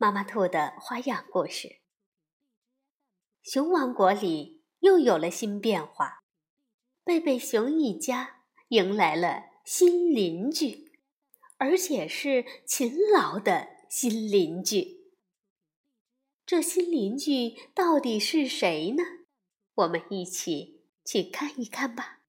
妈妈兔的花样故事。熊王国里又有了新变化，贝贝熊一家迎来了新邻居，而且是勤劳的新邻居。这新邻居到底是谁呢？我们一起去看一看吧。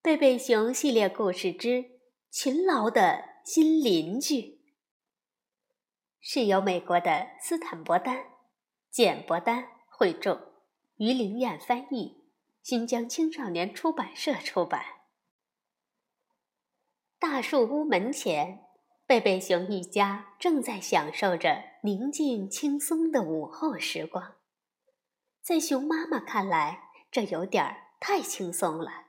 贝贝熊系列故事之勤劳的新邻居。是由美国的斯坦伯丹、简伯丹绘著，于灵燕翻译，新疆青少年出版社出版。大树屋门前，贝贝熊一家正在享受着宁静轻松的午后时光。在熊妈妈看来，这有点儿太轻松了。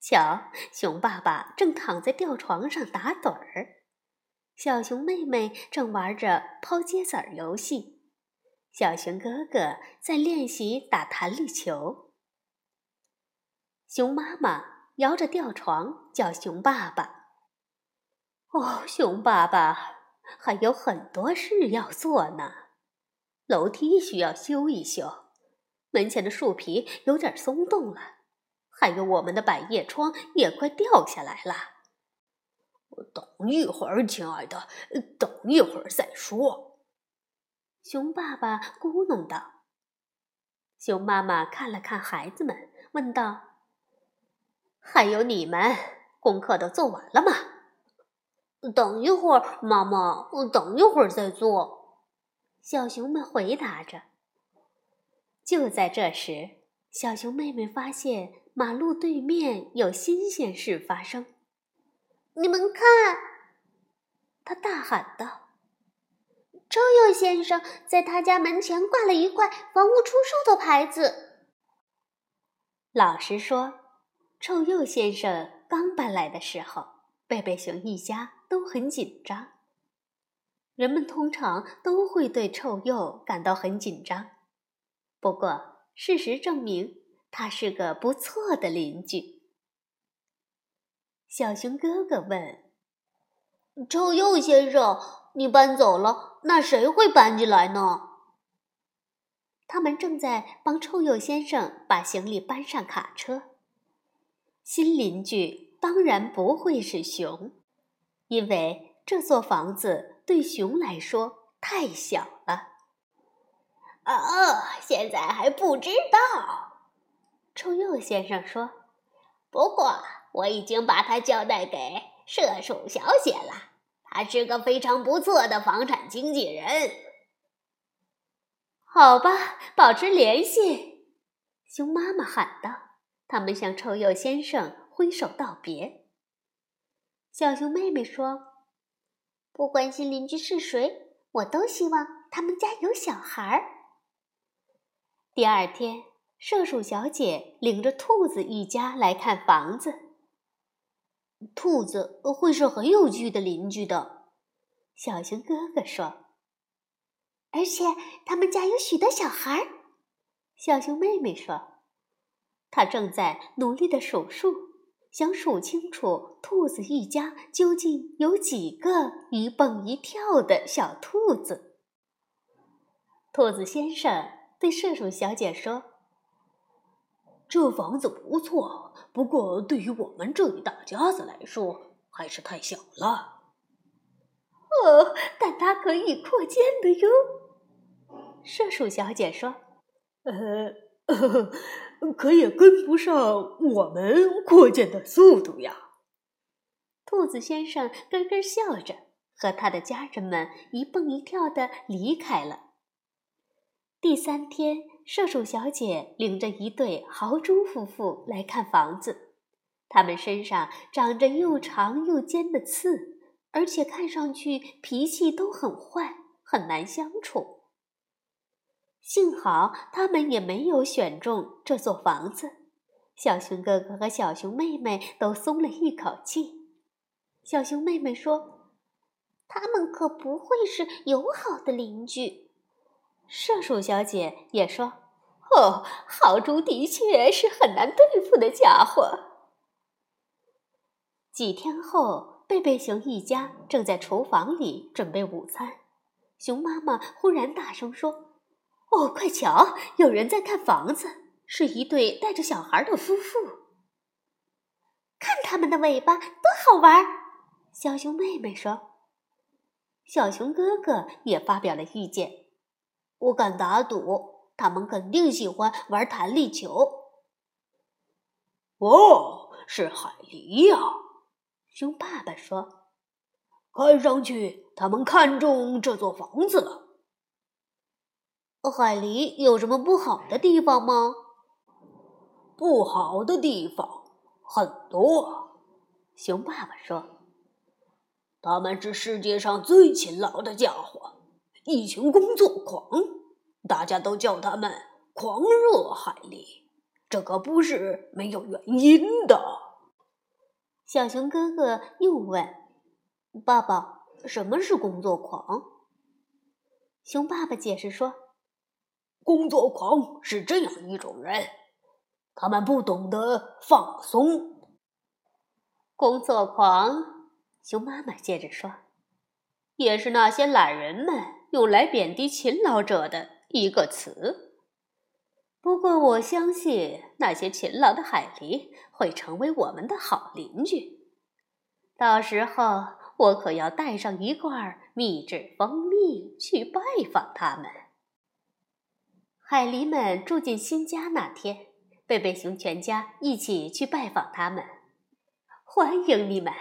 瞧，熊爸爸正躺在吊床上打盹儿。小熊妹妹正玩着抛接子儿游戏，小熊哥哥在练习打弹力球。熊妈妈摇着吊床叫熊爸爸：“哦，熊爸爸，还有很多事要做呢。楼梯需要修一修，门前的树皮有点松动了，还有我们的百叶窗也快掉下来了。”等一会儿，亲爱的，等一会儿再说。熊爸爸咕哝道。熊妈妈看了看孩子们，问道：“还有你们，功课都做完了吗？”“等一会儿，妈妈，等一会儿再做。”小熊们回答着。就在这时，小熊妹妹发现马路对面有新鲜事发生。你们看，他大喊道：“周佑先生在他家门前挂了一块房屋出售的牌子。”老实说，臭鼬先生刚搬来的时候，贝贝熊一家都很紧张。人们通常都会对臭鼬感到很紧张。不过，事实证明，他是个不错的邻居。小熊哥哥问：“臭鼬先生，你搬走了，那谁会搬进来呢？”他们正在帮臭鼬先生把行李搬上卡车。新邻居当然不会是熊，因为这座房子对熊来说太小了。啊，现在还不知道。”臭鼬先生说，“不过……”我已经把他交代给射鼠小姐了，她是个非常不错的房产经纪人。好吧，保持联系。”熊妈妈喊道。他们向臭鼬先生挥手道别。小熊妹妹说：“不管新邻居是谁，我都希望他们家有小孩儿。”第二天，射鼠小姐领着兔子一家来看房子。兔子会是很有趣的邻居的，小熊哥哥说。而且他们家有许多小孩儿，小熊妹妹说。她正在努力的数数，想数清楚兔子一家究竟有几个一蹦一跳的小兔子。兔子先生对射鼠小姐说。这房子不错，不过对于我们这一大家子来说还是太小了。哦，但它可以扩建的哟。射鼠小姐说：“呃，可也跟不上我们扩建的速度呀。”兔子先生咯咯笑着，和他的家人们一蹦一跳的离开了。第三天。射手小姐领着一对豪猪夫妇来看房子，他们身上长着又长又尖的刺，而且看上去脾气都很坏，很难相处。幸好他们也没有选中这座房子，小熊哥哥和小熊妹妹都松了一口气。小熊妹妹说：“他们可不会是友好的邻居。”射鼠小姐也说：“哦，豪猪的确是很难对付的家伙。”几天后，贝贝熊一家正在厨房里准备午餐，熊妈妈忽然大声说。哦，快瞧，有人在看房子，是一对带着小孩的夫妇。看他们的尾巴多好玩！小熊妹妹说。小熊哥哥也发表了意见。我敢打赌，他们肯定喜欢玩弹力球。哦，是海狸呀！熊爸爸说。看上去他们看中这座房子了。海狸有什么不好的地方吗？不好的地方很多。熊爸爸说：“他们是世界上最勤劳的家伙，一群工作狂，大家都叫他们‘狂热海狸’。这可不是没有原因的。”小熊哥哥又问：“爸爸，什么是工作狂？”熊爸爸解释说。工作狂是这样一种人，他们不懂得放松。工作狂，熊妈妈接着说，也是那些懒人们用来贬低勤劳者的一个词。不过，我相信那些勤劳的海狸会成为我们的好邻居。到时候，我可要带上一罐秘制蜂蜜去拜访他们。海狸们住进新家那天，贝贝熊全家一起去拜访他们。欢迎你们，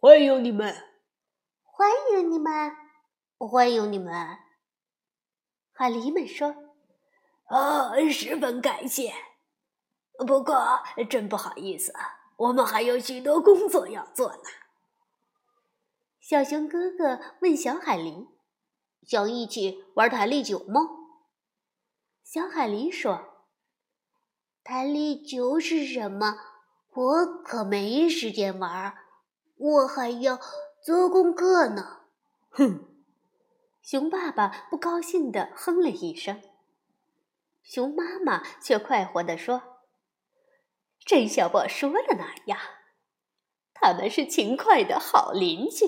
欢迎你们，欢迎你们，欢迎你们！海狸们说：“啊，十分感谢。不过真不好意思，我们还有许多工作要做呢。”小熊哥哥问小海狸：“想一起玩弹力球吗？”小海狸说：“弹力球是什么？我可没时间玩，我还要做功课呢。”哼！熊爸爸不高兴地哼了一声。熊妈妈却快活地说：“真像我说的那样，他们是勤快的好邻居。”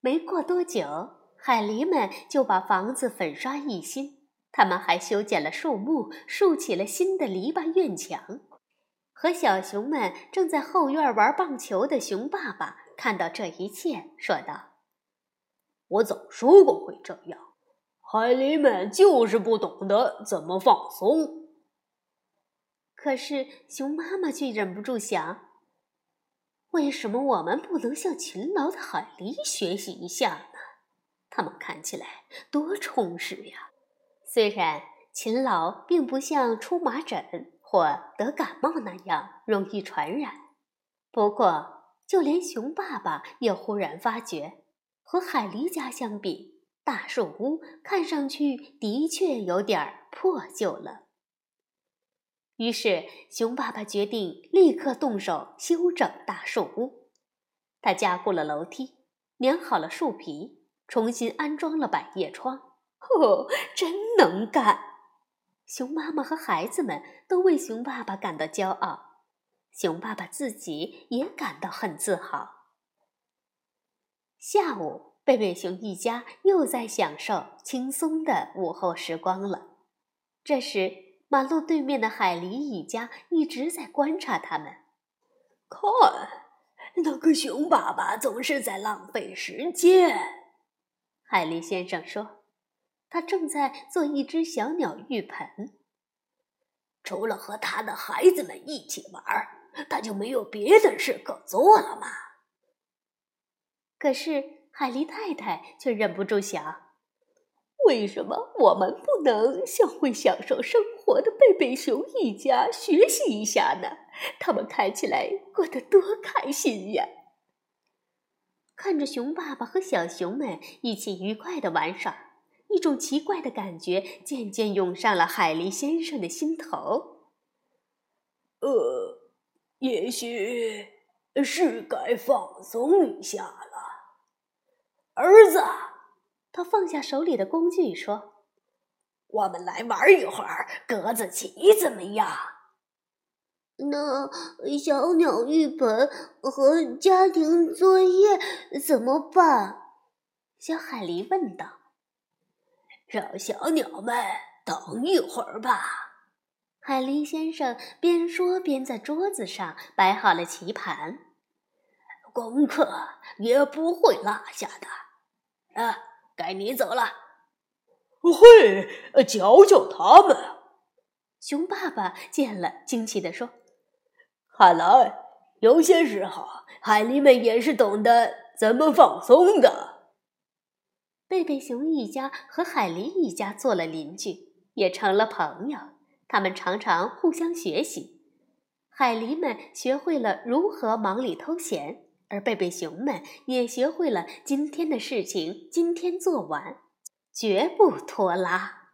没过多久，海狸们就把房子粉刷一新。他们还修剪了树木，竖起了新的篱笆院墙。和小熊们正在后院玩棒球的熊爸爸看到这一切，说道：“我早说过会这样，海狸们就是不懂得怎么放松。”可是熊妈妈却忍不住想：“为什么我们不能向勤劳的海狸学习一下呢？他们看起来多充实呀！”虽然勤劳并不像出麻疹或得感冒那样容易传染，不过就连熊爸爸也忽然发觉，和海狸家相比，大树屋看上去的确有点破旧了。于是，熊爸爸决定立刻动手修整大树屋。他加固了楼梯，粘好了树皮，重新安装了百叶窗。哦，真能干！熊妈妈和孩子们都为熊爸爸感到骄傲，熊爸爸自己也感到很自豪。下午，贝贝熊一家又在享受轻松的午后时光了。这时，马路对面的海狸一家一直在观察他们。看，那个熊爸爸总是在浪费时间。海狸先生说。他正在做一只小鸟浴盆。除了和他的孩子们一起玩，他就没有别的事可做了吗？可是海狸太太却忍不住想：为什么我们不能向会享受生活的贝贝熊一家学习一下呢？他们看起来过得多开心呀！看着熊爸爸和小熊们一起愉快的玩耍，一种奇怪的感觉渐渐涌上了海狸先生的心头。呃，也许是该放松一下了，儿子。他放下手里的工具说：“我们来玩一会儿格子棋，怎么样？”那小鸟浴盆和家庭作业怎么办？小海狸问道。“让小鸟们等一会儿吧。”海狸先生边说边在桌子上摆好了棋盘。“功课也不会落下的。”啊。该你走了。嘿，教教他们。熊爸爸见了，惊奇地说：“看来有些时候海狸们也是懂得怎么放松的。”贝贝熊一家和海狸一家做了邻居，也成了朋友。他们常常互相学习。海狸们学会了如何忙里偷闲。而贝贝熊们也学会了今天的事情今天做完，绝不拖拉。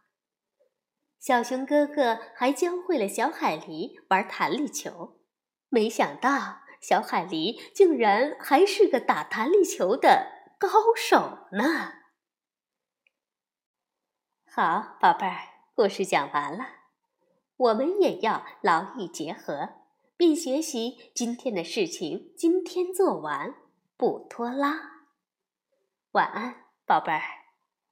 小熊哥哥还教会了小海狸玩弹力球，没想到小海狸竟然还是个打弹力球的高手呢。好，宝贝儿，故事讲完了，我们也要劳逸结合。并学习今天的事情，今天做完，不拖拉。晚安，宝贝儿。